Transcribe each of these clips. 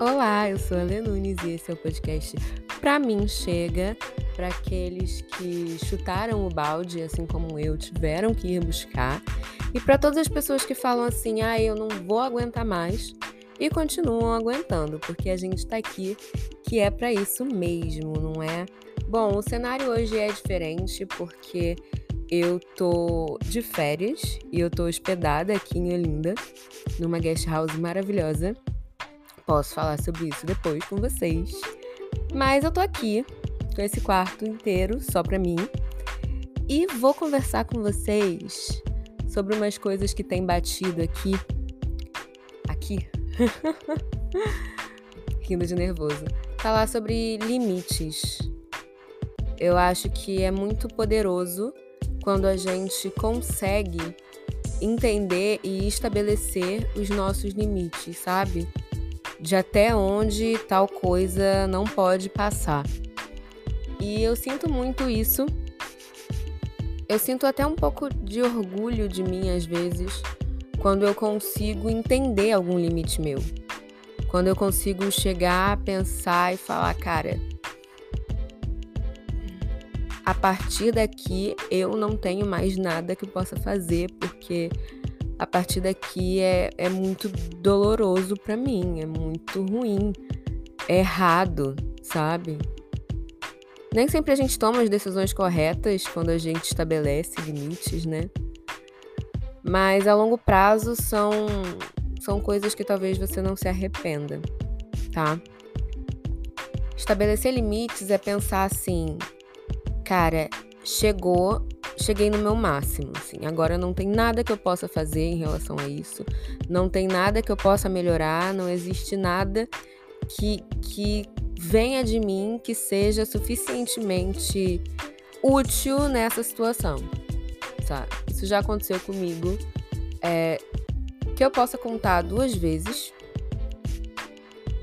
Olá, eu sou a Lê Nunes e esse é o podcast Pra Mim Chega, para aqueles que chutaram o balde, assim como eu, tiveram que ir buscar, e para todas as pessoas que falam assim, ah, eu não vou aguentar mais, e continuam aguentando, porque a gente tá aqui que é para isso mesmo, não é? Bom, o cenário hoje é diferente porque eu tô de férias e eu tô hospedada aqui em Olinda, numa guest house maravilhosa. Posso falar sobre isso depois com vocês. Mas eu tô aqui com esse quarto inteiro só pra mim e vou conversar com vocês sobre umas coisas que tem batido aqui. Aqui. Rindo de nervoso. Falar sobre limites. Eu acho que é muito poderoso quando a gente consegue entender e estabelecer os nossos limites, sabe? De até onde tal coisa não pode passar. E eu sinto muito isso. Eu sinto até um pouco de orgulho de mim às vezes quando eu consigo entender algum limite meu. Quando eu consigo chegar, pensar e falar, cara, a partir daqui eu não tenho mais nada que possa fazer, porque a partir daqui é, é muito doloroso para mim, é muito ruim, é errado, sabe? Nem sempre a gente toma as decisões corretas quando a gente estabelece limites, né? Mas a longo prazo são, são coisas que talvez você não se arrependa, tá? Estabelecer limites é pensar assim: cara, chegou, cheguei no meu máximo, assim. Agora não tem nada que eu possa fazer em relação a isso. Não tem nada que eu possa melhorar, não existe nada que que venha de mim que seja suficientemente útil nessa situação. Sabe? Isso já aconteceu comigo. É, que eu possa contar duas vezes.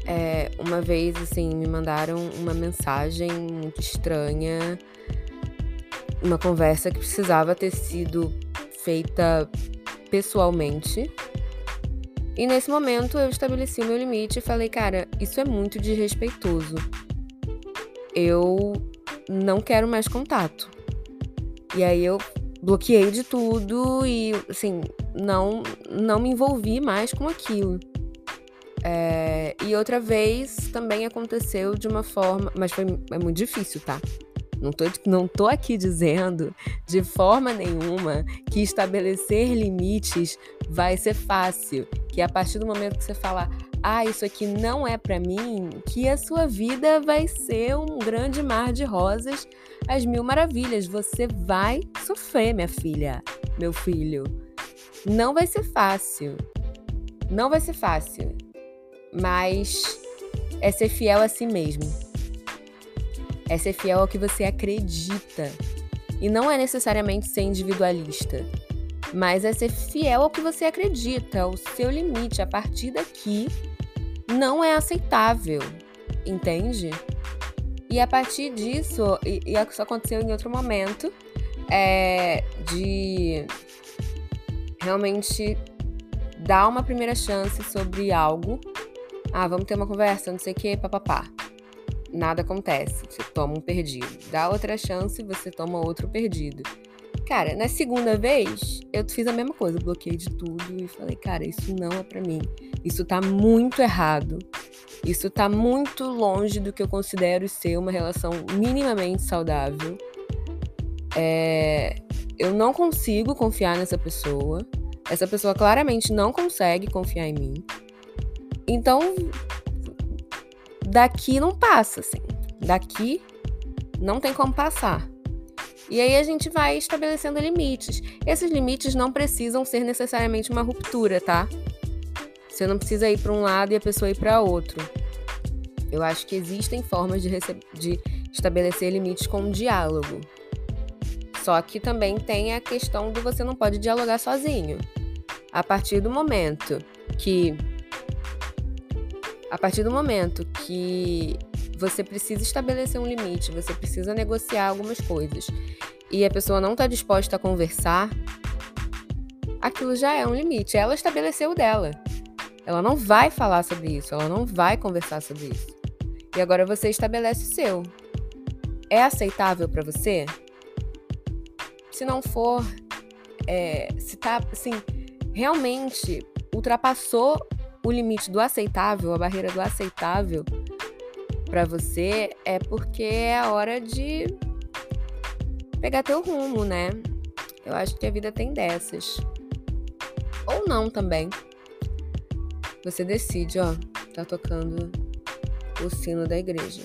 É, uma vez, assim, me mandaram uma mensagem muito estranha uma conversa que precisava ter sido feita pessoalmente. E nesse momento eu estabeleci o meu limite e falei, cara, isso é muito desrespeitoso. Eu não quero mais contato. E aí eu bloqueei de tudo e, assim, não, não me envolvi mais com aquilo. É, e outra vez também aconteceu de uma forma. Mas foi é muito difícil, tá? Não tô, não tô aqui dizendo de forma nenhuma que estabelecer limites vai ser fácil. Que a partir do momento que você fala, ah, isso aqui não é para mim, que a sua vida vai ser um grande mar de rosas, as mil maravilhas. Você vai sofrer, minha filha, meu filho. Não vai ser fácil. Não vai ser fácil. Mas é ser fiel a si mesmo é ser fiel ao que você acredita. E não é necessariamente ser individualista, mas é ser fiel ao que você acredita, ao seu limite. A partir daqui, não é aceitável, entende? E a partir disso, e, e isso aconteceu em outro momento, é de realmente dar uma primeira chance sobre algo. Ah, vamos ter uma conversa, não sei o que, papapá nada acontece. Você toma um perdido. Dá outra chance, você toma outro perdido. Cara, na segunda vez, eu fiz a mesma coisa. Bloqueei de tudo e falei, cara, isso não é para mim. Isso tá muito errado. Isso tá muito longe do que eu considero ser uma relação minimamente saudável. É... Eu não consigo confiar nessa pessoa. Essa pessoa claramente não consegue confiar em mim. Então, daqui não passa, assim. Daqui não tem como passar. E aí a gente vai estabelecendo limites. Esses limites não precisam ser necessariamente uma ruptura, tá? Você não precisa ir para um lado e a pessoa ir para outro. Eu acho que existem formas de, de estabelecer limites com diálogo. Só que também tem a questão do você não pode dialogar sozinho. A partir do momento que a partir do momento que você precisa estabelecer um limite, você precisa negociar algumas coisas e a pessoa não está disposta a conversar, aquilo já é um limite. Ela estabeleceu o dela. Ela não vai falar sobre isso, ela não vai conversar sobre isso. E agora você estabelece o seu. É aceitável para você? Se não for, é, se tá assim, realmente ultrapassou o limite do aceitável, a barreira do aceitável para você, é porque é a hora de pegar teu rumo, né? Eu acho que a vida tem dessas. Ou não também. Você decide, ó, tá tocando o sino da igreja.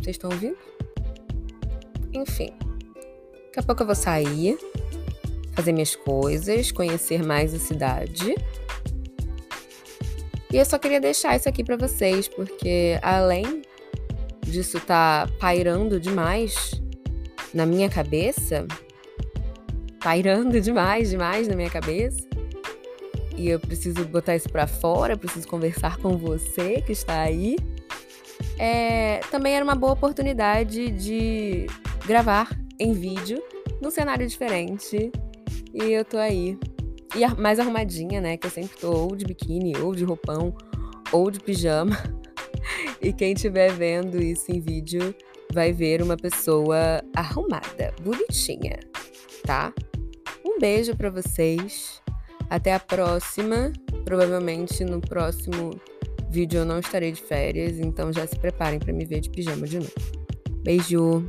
Vocês estão ouvindo? Enfim. Daqui a pouco eu vou sair, fazer minhas coisas, conhecer mais a cidade. E eu só queria deixar isso aqui para vocês, porque além disso tá pairando demais na minha cabeça, pairando demais, demais na minha cabeça, e eu preciso botar isso para fora, preciso conversar com você que está aí. É, também era uma boa oportunidade de gravar em vídeo num cenário diferente. E eu tô aí. E mais arrumadinha, né? Que eu sempre tô ou de biquíni, ou de roupão, ou de pijama. E quem estiver vendo isso em vídeo vai ver uma pessoa arrumada, bonitinha, tá? Um beijo para vocês. Até a próxima. Provavelmente no próximo vídeo eu não estarei de férias, então já se preparem para me ver de pijama de novo. Beijo!